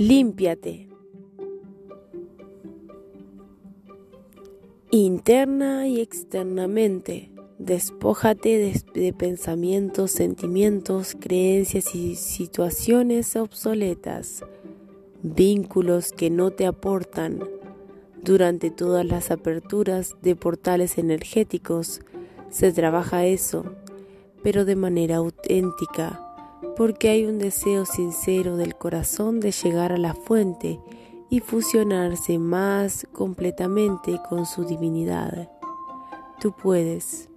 Límpiate. Interna y externamente. Despójate de, de, pensamientos, sentimientos, creencias y situaciones obsoletas, vínculos que no te aportan. Durante todas las aperturas de portales energéticos se trabaja eso, pero de manera auténtica, porque hay un deseo sincero del corazón de llegar a la fuente y fusionarse más completamente con su divinidad. Tú puedes.